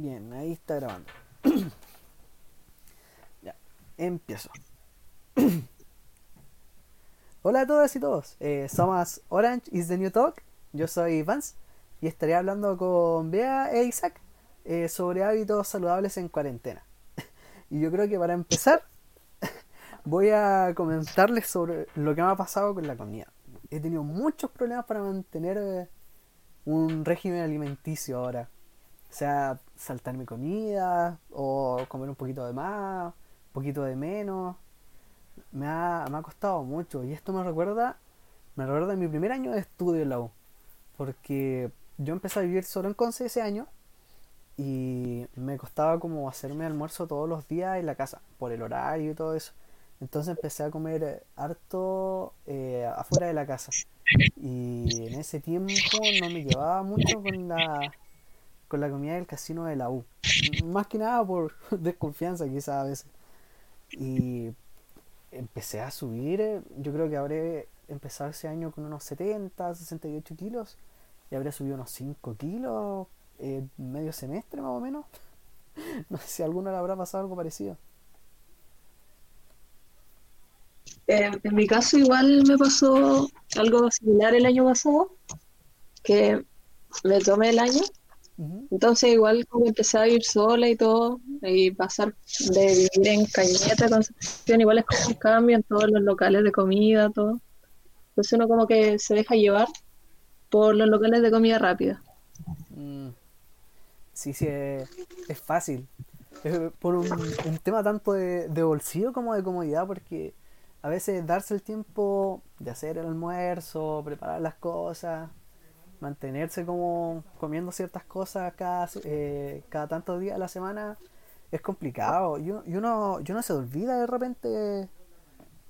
Bien, ahí está grabando. ya, empiezo. Hola a todas y todos. Eh, somos Orange is the New Talk. Yo soy Vance y estaré hablando con Bea e Isaac eh, sobre hábitos saludables en cuarentena. y yo creo que para empezar voy a comentarles sobre lo que me ha pasado con la comida. He tenido muchos problemas para mantener eh, un régimen alimenticio ahora. O sea, saltar mi comida o comer un poquito de más, un poquito de menos. Me ha, me ha costado mucho y esto me recuerda, me recuerda mi primer año de estudio en la U. Porque yo empecé a vivir solo en Conce ese año y me costaba como hacerme almuerzo todos los días en la casa, por el horario y todo eso. Entonces empecé a comer harto eh, afuera de la casa. Y en ese tiempo no me llevaba mucho con la, con la comida del casino de la U. Más que nada por desconfianza quizás a veces. Y empecé a subir, eh, yo creo que habré empezado ese año con unos 70, 68 kilos. Y habré subido unos 5 kilos medio semestre más o menos. No sé si a alguno le habrá pasado algo parecido. Eh, en mi caso igual me pasó algo similar el año pasado, que me tomé el año, entonces igual como empecé a ir sola y todo, y pasar de vivir en Cañeta, Concepción, igual es como un cambio en todos los locales de comida, todo. Entonces uno como que se deja llevar por los locales de comida rápida. Mm. Sí, sí, es, es fácil. Es por un, un tema tanto de, de bolsillo como de comodidad, porque a veces darse el tiempo de hacer el almuerzo, preparar las cosas, mantenerse como comiendo ciertas cosas cada, eh, cada tantos días a la semana es complicado. Y, uno, y uno se olvida de repente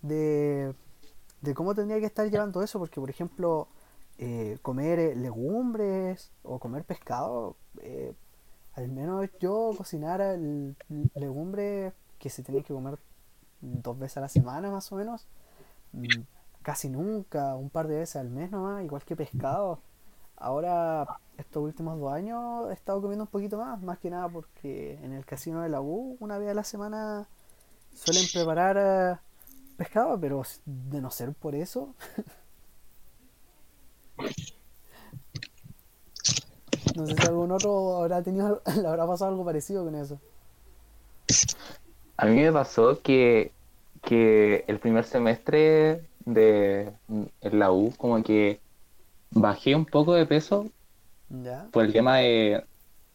de, de cómo tendría que estar llevando eso, porque por ejemplo, eh, comer eh, legumbres o comer pescado, eh, al menos yo cocinar el, legumbres que se tenía que comer dos veces a la semana más o menos. Mm, casi nunca, un par de veces al mes nomás, igual que pescado. Ahora, estos últimos dos años he estado comiendo un poquito más, más que nada porque en el casino de la U, una vez a la semana, suelen preparar eh, pescado, pero de no ser por eso. no sé si algún otro habrá tenido, le habrá pasado algo parecido con eso. A mí me pasó que, que el primer semestre de en la U, como que bajé un poco de peso ¿Ya? por el tema de,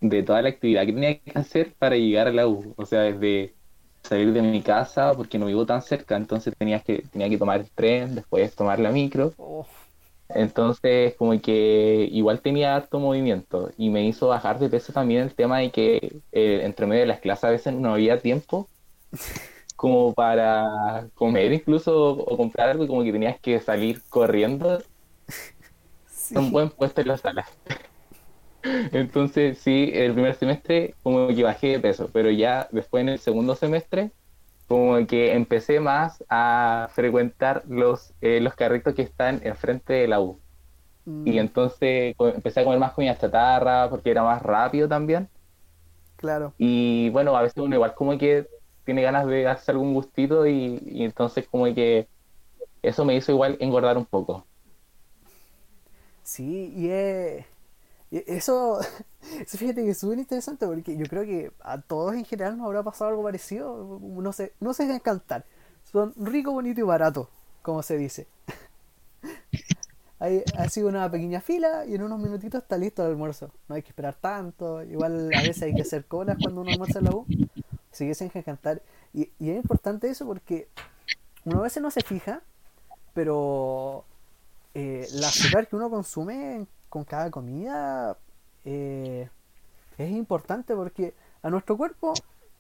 de toda la actividad que tenía que hacer para llegar a la U. O sea, desde salir de mi casa, porque no vivo tan cerca, entonces tenías que, tenía que tomar el tren, después tomar la micro. Oh, Entonces, como que igual tenía harto movimiento y me hizo bajar de peso también el tema de que eh, entre medio de las clases a veces no había tiempo como para comer incluso o comprar algo como que tenías que salir corriendo sí. un buen puesto en la sala. Entonces, sí, el primer semestre como que bajé de peso, pero ya después en el segundo semestre como que empecé más a frecuentar los, eh, los carritos que están enfrente de la U. Mm, Y entonces co- empecé a comer más comida chatarra porque era más rápido también. claro. Y bueno, a veces uno igual como que tiene ganas de darse algún gustito y, y entonces como que eso me hizo igual engordar un poco. Sí, y, es- eso, eso fíjate que es súper interesante porque yo creo que a todos en general nos habrá pasado algo parecido. No sé, no dejan cantar. Son rico, bonito y barato, como se dice. Hay, ha sido una pequeña fila y en unos minutitos está listo el almuerzo. No hay que esperar tanto. Igual a veces hay que hacer colas cuando uno almuerza en la U. Así que se dejan cantar. Y, y es importante eso porque uno a veces no se fija, pero eh, el azúcar que uno consume con cada comida eh, es importante porque a nuestro cuerpo,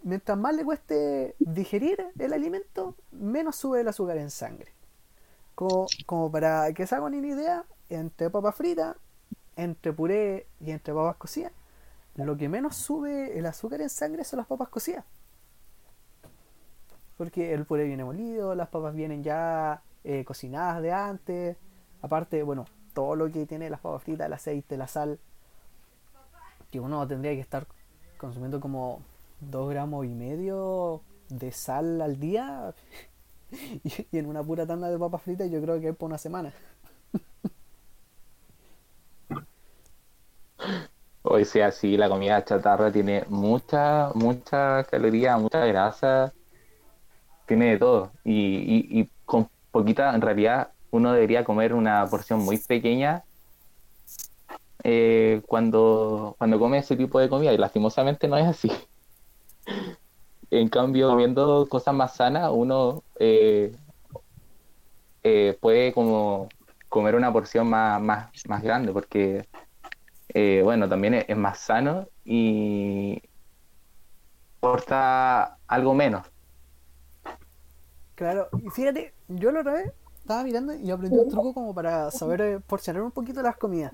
mientras más le cueste digerir el alimento, menos sube el azúcar en sangre. Como, como para que se hagan una idea, entre papas fritas, entre puré y entre papas cocidas, lo que menos sube el azúcar en sangre son las papas cocidas. Porque el puré viene molido, las papas vienen ya eh, cocinadas de antes. Aparte, bueno, todo lo que tiene las papas fritas, el aceite, la sal, que uno tendría que estar consumiendo como 2 gramos y medio de sal al día y, en una pura tanda de papas fritas yo creo que es por una semana. Hoy sea así, la comida chatarra tiene mucha, mucha caloría, mucha grasa, tiene de todo. Y, y, con poquita, en realidad, uno debería comer una porción muy pequeña eh, cuando, cuando come ese tipo de comida. Y lastimosamente no es así. En cambio, comiendo cosas más sanas, uno eh, eh, puede como comer una porción más, más, más grande, porque eh, bueno, también es, más sano y importa algo menos. Claro, y fíjate, yo lo otra vez estaba mirando y aprendí un truco como para saber porcionar un poquito las comidas.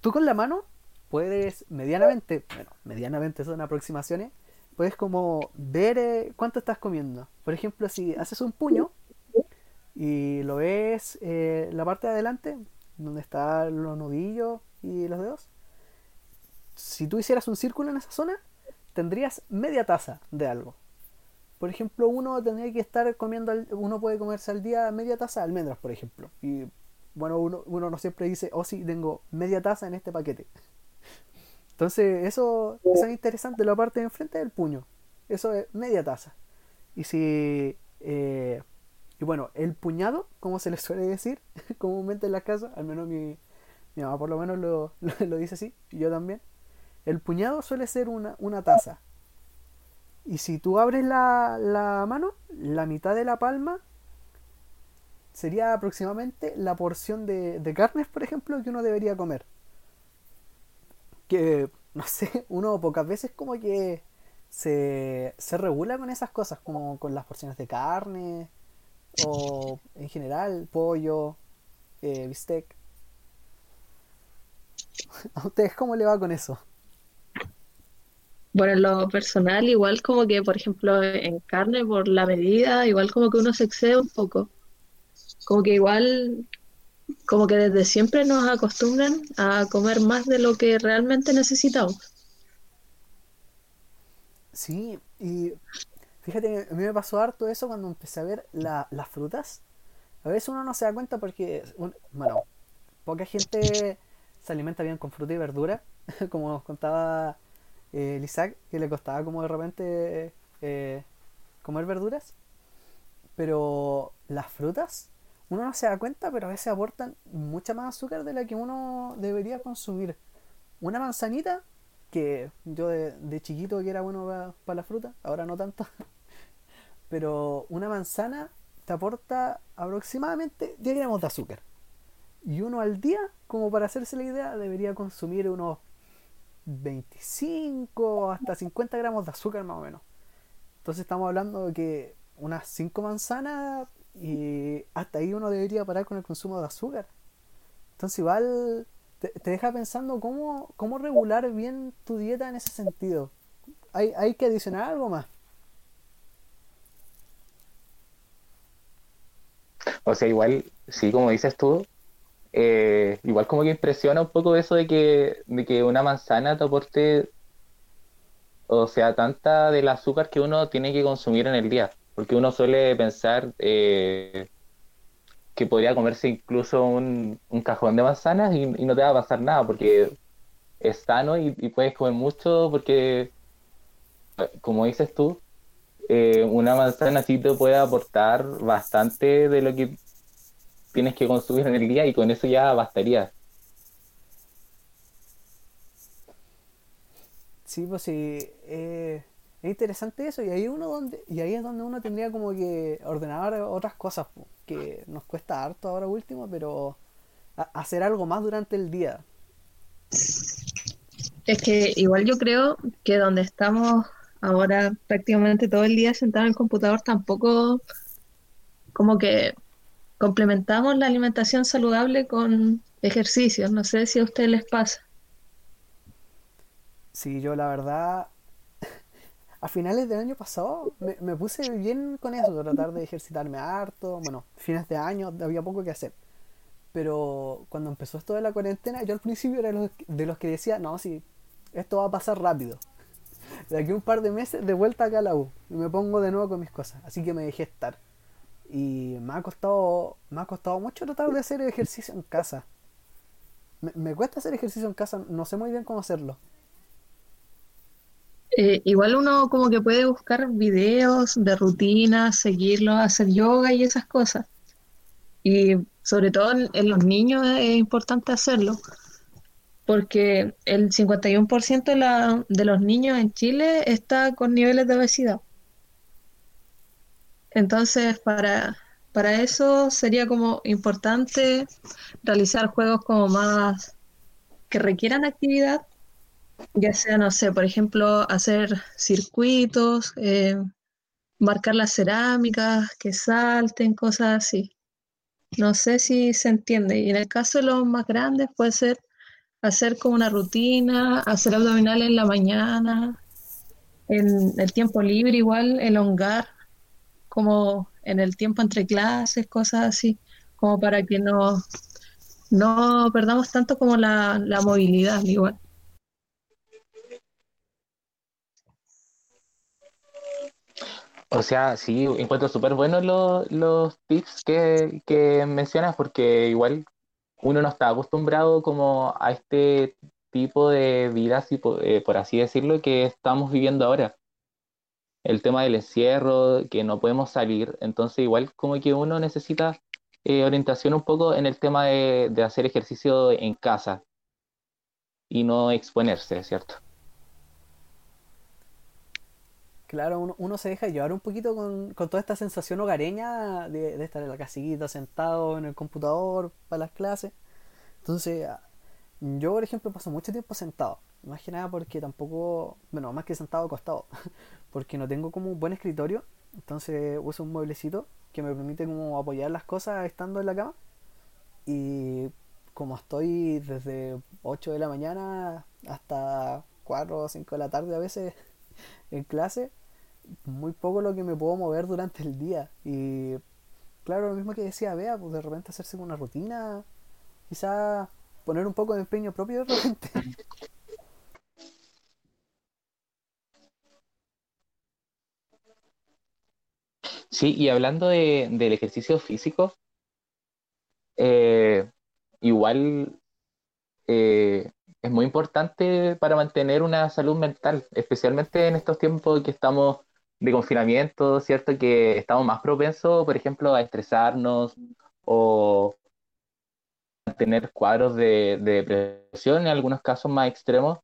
Tú con la mano puedes medianamente, bueno, medianamente son aproximaciones, puedes como ver eh, cuánto estás comiendo. Por ejemplo, si haces un puño y lo ves eh, la parte de adelante, donde están los nudillos y los dedos, si tú hicieras un círculo en esa zona, tendrías media taza de algo. Por ejemplo, uno tendría que estar comiendo, uno puede comerse al día media taza de almendras, por ejemplo. Y bueno, uno, uno no siempre dice, oh sí, tengo media taza en este paquete. Entonces, eso, es interesante, la parte de enfrente del puño. Eso es media taza. Y si. Eh, y bueno, el puñado, como se le suele decir comúnmente en la casa, al menos mi, mi mamá por lo menos lo, lo, dice así, y yo también. El puñado suele ser una, una taza. Y si tú abres la, la mano, la mitad de la palma sería aproximadamente la porción de, de carnes, por ejemplo, que uno debería comer que, no sé, uno pocas veces como que se, se regula con esas cosas, como con las porciones de carne o en general pollo, eh, bistec. ¿A ustedes cómo le va con eso? Bueno, en lo personal, igual como que, por ejemplo, en carne, por la medida, igual como que uno se excede un poco. Como que igual como que desde siempre nos acostumbran a comer más de lo que realmente necesitamos. Sí, y fíjate, a mí me pasó harto eso cuando empecé a ver las frutas. A veces uno no se da cuenta porque, bueno, poca gente se alimenta bien con fruta y verdura, como nos contaba eh, Isaac, que le costaba como de repente eh, comer verduras. Pero las frutas uno no se da cuenta, pero a veces aportan mucha más azúcar de la que uno debería consumir. Una manzanita, que yo de, chiquito que era bueno para la fruta, ahora no tanto, pero una manzana te aporta aproximadamente 10 gramos de azúcar. Y uno al día, como para hacerse la idea, debería consumir unos 25 hasta 50 gramos de azúcar más o menos. Entonces estamos hablando de que unas 5 manzanas y hasta ahí uno debería parar con el consumo de azúcar. Entonces igual te, deja pensando cómo, cómo regular bien tu dieta en ese sentido. Hay, hay que adicionar algo más. O sea, igual, sí, como dices tú, eh, igual como que impresiona un poco eso de que, de que una manzana te aporte, o sea, tanta del azúcar que uno tiene que consumir en el día. Porque uno suele pensar eh, que podría comerse incluso un, cajón de manzanas y, no te va a pasar nada, porque es sano y, puedes comer mucho, porque, como dices tú, eh, una manzana sí te puede aportar bastante de lo que tienes que consumir en el día y con eso ya bastaría. Sí, pues sí. Eh, es interesante eso y ahí uno donde y ahí es donde uno tendría como que ordenar otras cosas que nos cuesta harto ahora último pero hacer algo más durante el día es que igual yo creo que donde estamos ahora prácticamente todo el día sentado en el computador tampoco como que complementamos la alimentación saludable con ejercicios no sé si a ustedes les pasa Sí, yo la verdad a finales del año pasado me, puse bien con eso, tratar de ejercitarme harto. Bueno, fines de año había poco que hacer. Pero cuando empezó esto de la cuarentena, yo al principio era de los, que decía, no, sí, esto va a pasar rápido. de aquí un par de meses de vuelta acá a la U y me pongo de nuevo con mis cosas. Así que me dejé estar. Y me ha costado, me ha costado mucho tratar de hacer ejercicio en casa. Me, cuesta hacer ejercicio en casa, no sé muy bien cómo hacerlo. Eh, igual uno como que puede buscar videos de rutinas, seguirlo, hacer yoga y esas cosas. Y sobre todo en, los niños es importante hacerlo, porque el 51% de, la, de los niños en Chile está con niveles de obesidad. Entonces, para, para eso sería como importante realizar juegos como más que requieran actividad, ya sea, no sé, por ejemplo, hacer circuitos, eh, marcar las cerámicas, que salten, cosas así. No sé si se entiende. Y en el caso de los más grandes puede ser hacer como una rutina, hacer abdominales en la mañana, en el tiempo libre igual, elongar, como en el tiempo entre clases, cosas así, como para que no, no perdamos tanto como la, la movilidad igual. O sea, sí, encuentro súper buenos los, los tips que, que mencionas porque igual uno no está acostumbrado como a este tipo de vida, eh, por así decirlo, que estamos viviendo ahora. El tema del encierro, que no podemos salir, entonces igual como que uno necesita eh, orientación un poco en el tema de, de hacer ejercicio en casa y no exponerse, ¿cierto? Claro, uno, se deja llevar un poquito con, toda esta sensación hogareña de, estar en la casita, sentado en el computador para las clases. Entonces, ah, yo, por ejemplo, paso mucho tiempo sentado. Más que nada porque tampoco, bueno, más que sentado acostado, porque no tengo como un buen escritorio. Entonces uso un mueblecito que me permite como apoyar las cosas estando en la cama. Y como estoy desde 8 de la mañana hasta 4 o 5 de la tarde a veces en clase, muy poco lo que me puedo mover durante el día. Y claro, lo mismo que decía vea pues de repente hacerse una rutina, quizá poner un poco de empeño propio de repente. Sí, y hablando de, del ejercicio físico, eh, igual eh, es muy importante para mantener una salud mental, especialmente en estos tiempos que estamos de confinamiento, ¿cierto? Que estamos más propensos, por ejemplo, a estresarnos o a tener cuadros de, depresión en algunos casos más extremos.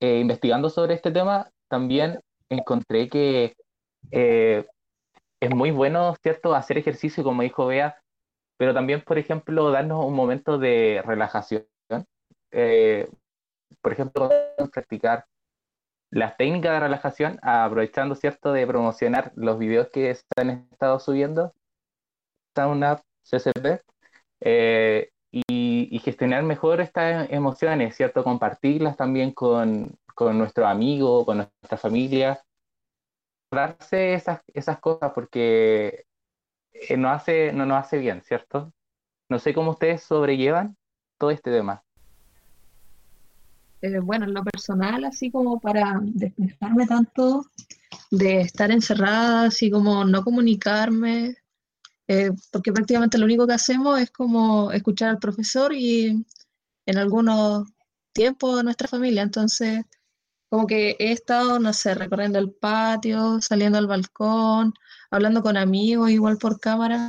Eh, investigando sobre este tema, también encontré que eh, es muy bueno, ¿cierto?, hacer ejercicio, como dijo Bea, pero también, por ejemplo, darnos un momento de relajación. Eh, por ejemplo, practicar las técnicas de relajación, aprovechando, ¿cierto?, de promocionar los videos que se han estado subiendo, una CCP, eh, y, gestionar mejor estas emociones, ¿cierto?, compartirlas también con, con nuestros amigos, con nuestra familia, darse esas, esas cosas porque eh, no, hace, no nos hace bien, ¿cierto? No sé cómo ustedes sobrellevan todo este tema. Eh, bueno, en lo personal, así como para despejarme tanto de estar encerrada, así como no comunicarme, eh, porque prácticamente lo único que hacemos es como escuchar al profesor y en algunos tiempos nuestra familia. Entonces, como que he estado, no sé, recorriendo el patio, saliendo al balcón, hablando con amigos igual por cámara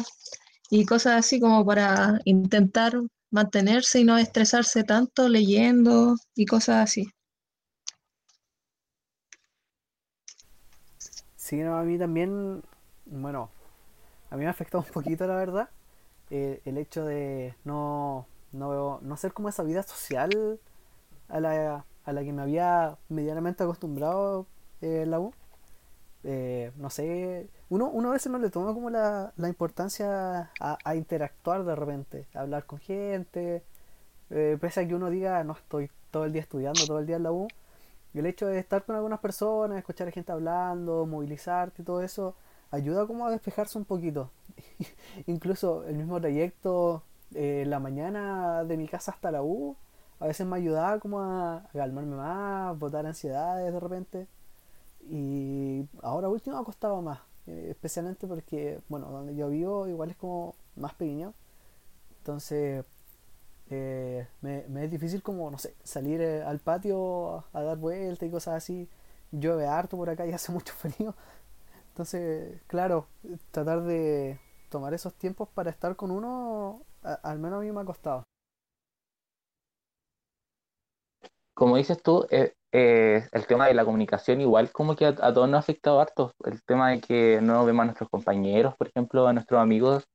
y cosas así como para intentar mantenerse y no estresarse tanto leyendo y cosas así. Sí, no, a mí también, bueno, a mí me ha afectado un poquito la verdad eh, el hecho de no, no, no hacer como esa vida social a la, a la que me había medianamente acostumbrado en la U. Eh, no sé, uno, uno a veces no le toma como la, la importancia a, interactuar de repente, a hablar con gente, eh, pese a que uno diga no estoy todo el día estudiando, todo el día en la U, el hecho de estar con algunas personas, escuchar a gente hablando, movilizarte y todo eso, ayuda como a despejarse un poquito. Incluso el mismo trayecto, eh, la mañana de mi casa hasta la U, a veces me ayudaba como a, calmarme más, botar ansiedades de repente. Y ahora último ha costado más, eh, especialmente porque, bueno, donde yo vivo igual es como más pequeño. Entonces, eh, me, es difícil como, no sé, salir eh, al patio a, dar vueltas y cosas así. Llueve harto por acá y hace mucho frío. Entonces, claro, tratar de tomar esos tiempos para estar con uno, al menos a mí me ha costado. Como dices tú, eh, eh, el tema de la comunicación igual como que a, todos nos ha afectado harto. El tema de que no vemos a nuestros compañeros, por ejemplo, a nuestros amigos,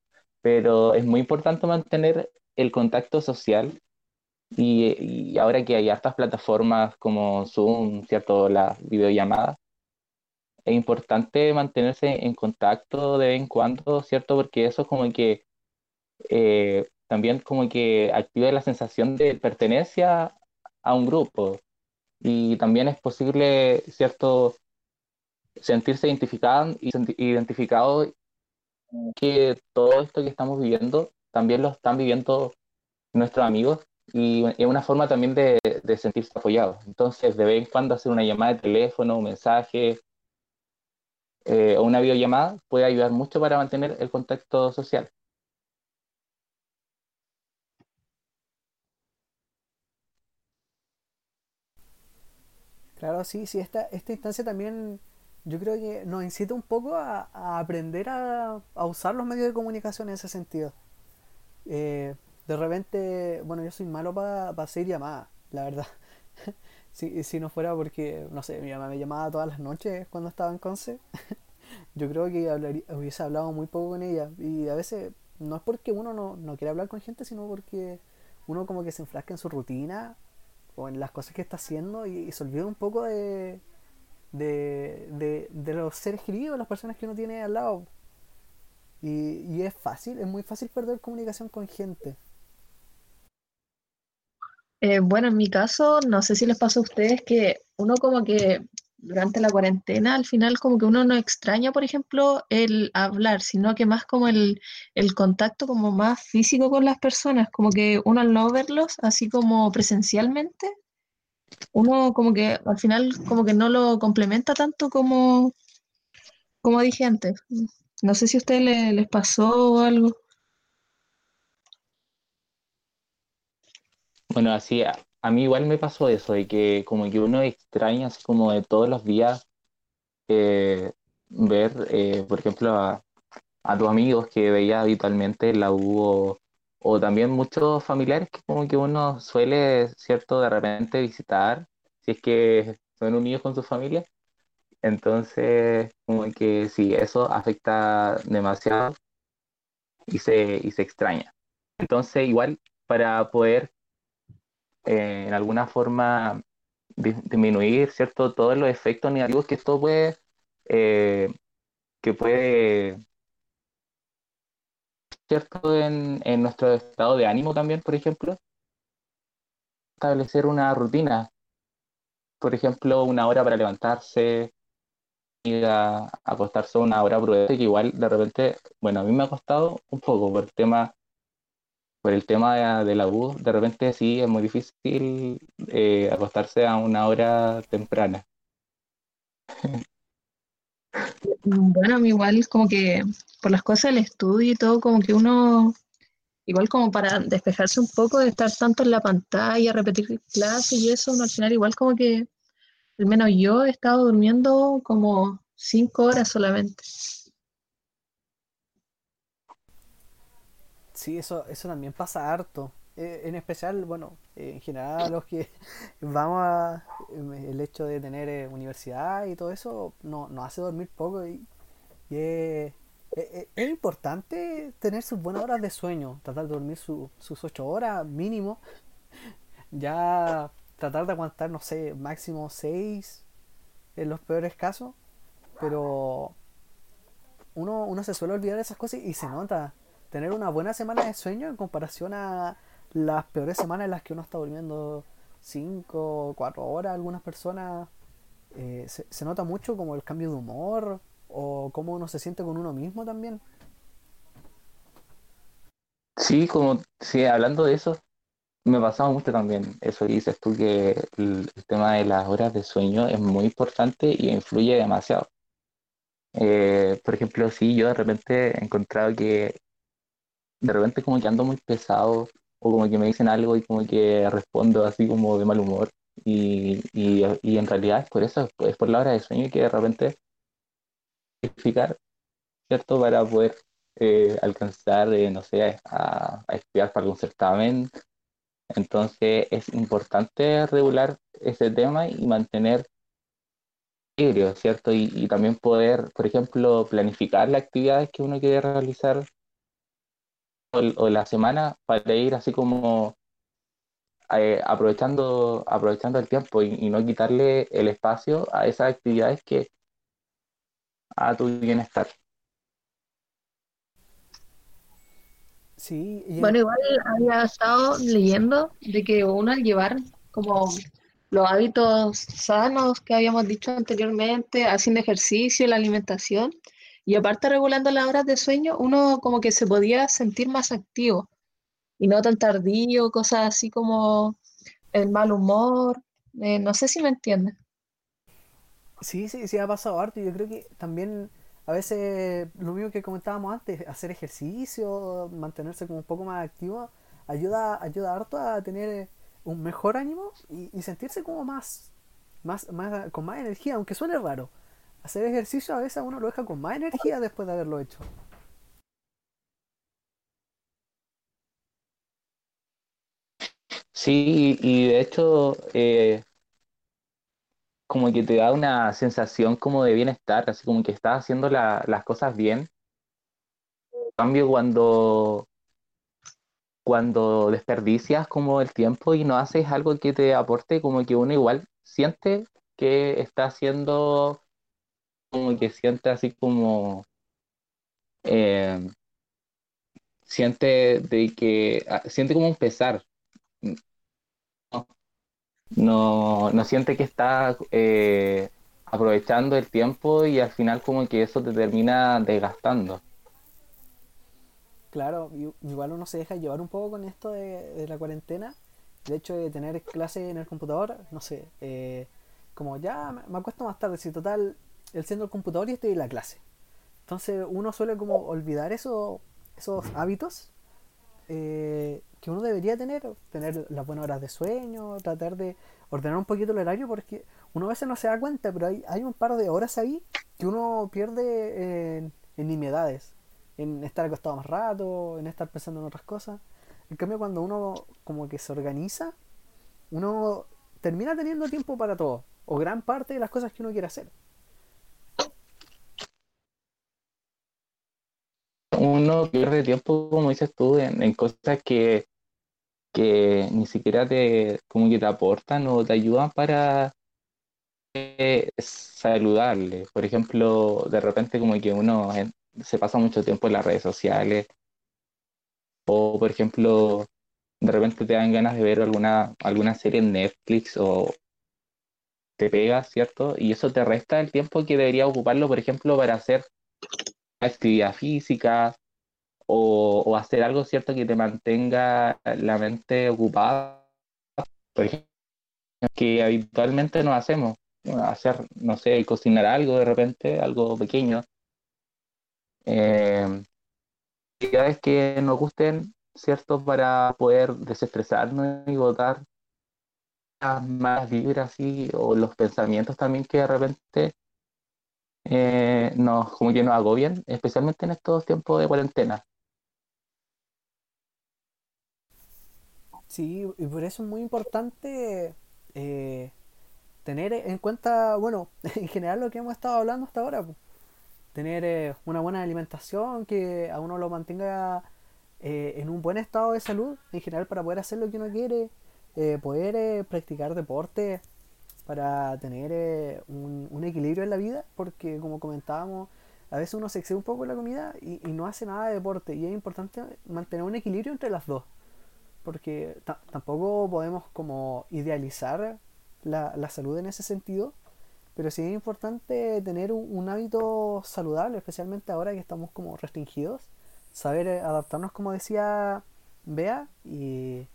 pero es muy importante mantener el contacto social y, ahora que hay hartas plataformas como Zoom, ¿cierto? La videollamada, es importante mantenerse en contacto de vez en cuando, ¿cierto? Porque eso es como que eh, también como que activa la sensación de pertenencia a un grupo. Y también es posible, ¿cierto?, sentirse identificado y identificado que todo esto que estamos viviendo también lo están viviendo nuestros amigos y es una forma también de, sentirse apoyado. Entonces, de vez en cuando hacer una llamada de teléfono, un mensaje eh, o una videollamada puede ayudar mucho para mantener el contacto social. Claro, sí, sí, esta, esta instancia también yo creo que nos incita un poco a, aprender a, usar los medios de comunicación en ese sentido. Eh, de repente, bueno, yo soy malo para hacer llamadas, la verdad. si, si no fuera porque, no sé, mi mamá me llamaba todas las noches cuando estaba en Conce, yo creo que hubiese hablado muy poco con ella. Y a veces no es porque uno no, no quiere hablar con gente, sino porque uno como que se enfrasca en su rutina o en las cosas que está haciendo y, se olvida un poco de, de, de, los seres queridos, las personas que uno tiene al lado. Y, y es fácil, es muy fácil perder comunicación con gente. Eh, bueno, en mi caso, no sé si les pasa a ustedes que uno como que durante la cuarentena, al final como que uno no extraña, por ejemplo, el hablar, sino que más como el, el, contacto como más físico con las personas, como que uno al no verlos, así como presencialmente, uno como que al final como que no lo complementa tanto como, como dije antes. No sé si a ustedes les pasó algo. Bueno, así a mí igual me pasó eso, de que como que uno extraña así como de todos los días eh, ver, eh, por ejemplo, a, tus amigos que veía habitualmente en la U o, también muchos familiares que como que uno suele, ¿cierto?, de repente visitar, si es que son unidos con su familia. Entonces, como que sí, eso afecta demasiado y se, y se extraña. Entonces, igual, para poder eh, en alguna forma disminuir, ¿cierto? Todos los efectos negativos que esto puede, eh, que puede, ¿cierto? En, en nuestro estado de ánimo también, por ejemplo, establecer una rutina, por ejemplo, una hora para levantarse, y a acostarse una hora prudente, que igual de repente, bueno, a mí me ha costado un poco por el tema por el tema de, la U, de repente sí es muy difícil eh, acostarse a una hora temprana. Bueno, a mí igual como que por las cosas del estudio y todo, como que uno, igual como para despejarse un poco de estar tanto en la pantalla, repetir clases y eso, al final igual como que, al menos yo he estado durmiendo como cinco horas solamente. Sí, eso, eso también pasa harto. Eh, en especial, bueno, eh, en general los que vamos a... Eh, el hecho de tener universidad y todo eso no, nos hace dormir poco y, es, importante tener sus buenas horas de sueño, tratar de dormir sus ocho horas mínimo, ya tratar de aguantar, no sé, máximo seis en los peores casos, pero uno, uno se suele olvidar de esas cosas y se nota tener una buena semana de sueño en comparación a las peores semanas en las que uno está durmiendo 5 o 4 horas. Algunas personas eh, se, nota mucho como el cambio de humor o cómo uno se siente con uno mismo también. Sí, como sí, hablando de eso, me pasaba mucho también eso dices tú que el, tema de las horas de sueño es muy importante y influye demasiado. Eh, por ejemplo, sí, yo de repente he encontrado que de repente como que ando muy pesado o como que me dicen algo y como que respondo así como de mal humor y, y, y en realidad es por eso, es por la hora de sueño que de repente explicar, ¿cierto? Para poder eh, alcanzar, eh, no sé, a, a, estudiar para algún certamen. Entonces es importante regular ese tema y mantener equilibrio, ¿cierto? Y, y, también poder, por ejemplo, planificar las actividades que uno quiere realizar o, la semana para ir así como eh, aprovechando, aprovechando el tiempo y, y, no quitarle el espacio a esas actividades que a tu bienestar. Sí. Bueno, igual había estado leyendo de que uno al llevar como los hábitos sanos que habíamos dicho anteriormente, haciendo ejercicio, la alimentación, y aparte regulando las horas de sueño, uno como que se podía sentir más activo y no tan tardío, cosas así como el mal humor. Eh, no sé si me entienden. Sí, sí, sí ha pasado harto. Yo creo que también a veces lo mismo que comentábamos antes, hacer ejercicio, mantenerse como un poco más activo, ayuda, ayuda harto a tener un mejor ánimo y, y sentirse como más, más, más, con más energía, aunque suene raro. Hacer ejercicio a veces uno lo deja con más energía después de haberlo hecho. Sí, y de hecho, eh, como que te da una sensación como de bienestar, así como que estás haciendo la, las cosas bien. En cambio, cuando, cuando desperdicias como el tiempo y no haces algo que te aporte, como que uno igual siente que está haciendo, como que siente así como, eh, siente de que, ah, siente como un pesar no, no siente que está eh, aprovechando el tiempo y al final como que eso te termina desgastando. Claro, igual uno se deja llevar un poco con esto de, la cuarentena, el hecho de tener clase en el computador, no sé, eh, como ya me acuesto más tarde, si total, el siendo el computador y estoy en la clase. Entonces uno suele como olvidar eso, esos hábitos eh, que uno debería tener, tener las buenas horas de sueño, tratar de ordenar un poquito el horario, porque uno a veces no se da cuenta, pero hay, hay un par de horas ahí que uno pierde en, en nimiedades, en estar acostado más rato, en estar pensando en otras cosas. En cambio, cuando uno como que se organiza, uno termina teniendo tiempo para todo, o gran parte de las cosas que uno quiere hacer. Uno pierde tiempo, como dices tú, en, cosas que, que ni siquiera te, como que te aportan o te ayudan para eh, saludarle. Por ejemplo, de repente como que uno se pasa mucho tiempo en las redes sociales o, por ejemplo, de repente te dan ganas de ver alguna, alguna serie en Netflix o te pegas, ¿cierto? Y eso te resta el tiempo que debería ocuparlo, por ejemplo, para hacer actividad física o, hacer algo, ¿cierto? Que te mantenga la mente ocupada. Por ejemplo, que habitualmente no hacemos. Hacer, no sé, cocinar algo de repente, algo pequeño. Eh, actividades que nos gusten, ¿cierto? Para poder desestresarnos y botar las malas vibras así, o los pensamientos también que de repente eh, nos, como que nos agobian, especialmente en estos tiempos de cuarentena. Sí, y por eso es muy importante eh, tener en cuenta, bueno, en general lo que hemos estado hablando hasta ahora, tener eh, una buena alimentación que a uno lo mantenga eh, en un buen estado de salud, en general para poder hacer lo que uno quiere, eh, poder eh, practicar deporte para tener eh, un, equilibrio en la vida, porque como comentábamos, a veces uno se excede un poco en la comida y, y no hace nada de deporte, y es importante mantener un equilibrio entre las dos porque ta- tampoco podemos como idealizar la, la salud en ese sentido, pero sí es importante tener un, un hábito saludable, especialmente ahora que estamos como restringidos, saber eh, adaptarnos como decía Bea y,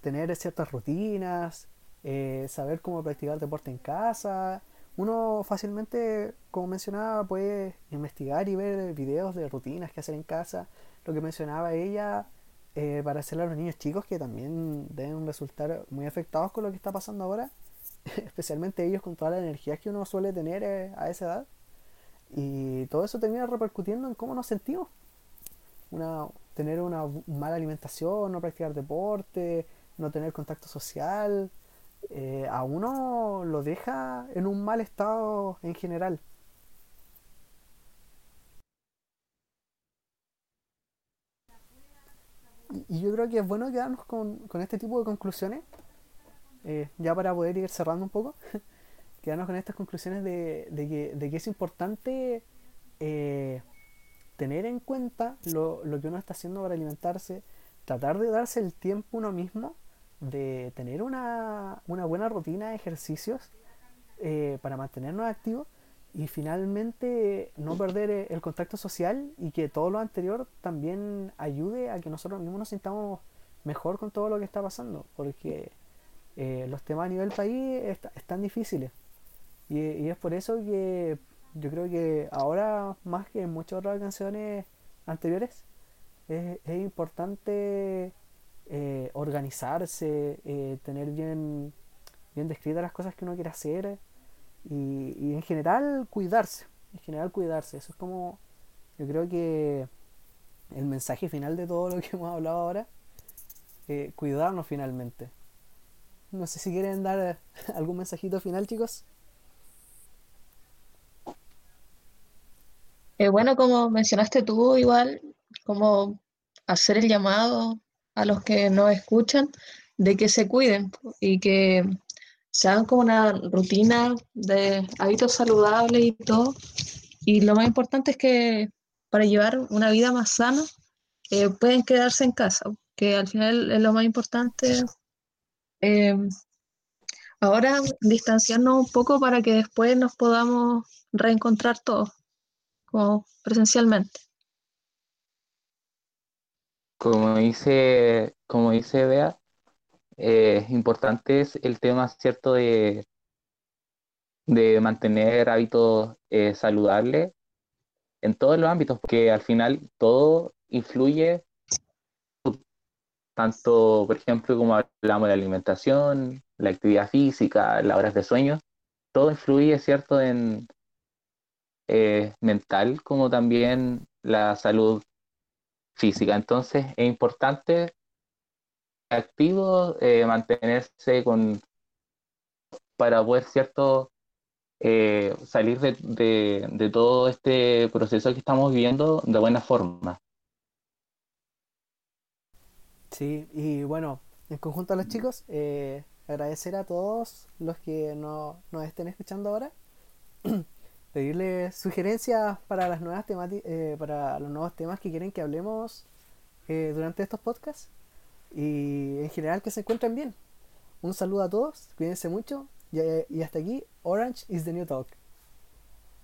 tener ciertas rutinas, eh, saber cómo practicar deporte en casa. Uno fácilmente, como mencionaba, puede investigar y ver videos de rutinas que hacer en casa. Lo que mencionaba ella, eh, para hacerle a los niños chicos que también deben resultar muy afectados con lo que está pasando ahora, especialmente ellos con toda la energía que uno suele tener eh, a esa edad. Y todo eso termina repercutiendo en cómo nos sentimos. Una, tener una mala alimentación, no practicar deporte, no tener contacto social, eh, a uno lo deja en un mal estado en general. Y yo creo que es bueno quedarnos con, con este tipo de conclusiones, eh, ya para poder ir cerrando un poco, quedarnos con estas conclusiones de, de, que, de es importante eh, tener en cuenta lo, lo, que uno está haciendo para alimentarse, tratar de darse el tiempo uno mismo de tener una, una buena rutina de ejercicios eh, para mantenernos activos y finalmente no perder eh, el contacto social y que todo lo anterior también ayude a que nosotros mismos nos sintamos mejor con todo lo que está pasando, porque eh, los temas a nivel país están difíciles. Y, y, es por eso que yo creo que ahora más que en muchas otras canciones anteriores es, es importante eh, organizarse, eh, tener bien, bien descritas las cosas que uno quiere hacer y, en general cuidarse, en general cuidarse. Eso es como, yo creo que el mensaje final de todo lo que hemos hablado ahora, eh, cuidarnos finalmente. No sé si quieren dar algún mensajito final, chicos. bueno, como mencionaste tú, igual, como hacer el llamado a los que nos escuchan de que se cuiden y que se hagan como una rutina de hábitos saludables y todo. Y lo más importante es que para llevar una vida más sana eh, pueden quedarse en casa, que al final es lo más importante. Eh, ahora distanciarnos un poco para que después nos podamos reencontrar todos, como presencialmente. Como dice, como dice Bea, eh, importante es el tema cierto de, de mantener hábitos eh, saludables en todos los ámbitos, porque al final todo influye, tanto, por ejemplo, como hablamos de alimentación, la actividad física, las horas de sueño, todo influye, ¿cierto?, en eh, mental como también la salud física. Entonces es importante activo eh, mantenerse con para poder cierto eh, salir de, de, todo este proceso que estamos viviendo de buena forma. Sí, y bueno, en conjunto a los chicos, eh, agradecer a todos los que no, nos estén escuchando ahora. pedirles sugerencias para las nuevas eh, para los nuevos temas que quieren que hablemos eh, durante estos podcasts y en general que se encuentren bien. Un saludo a todos, cuídense mucho y, y hasta aquí, Orange is the New Talk.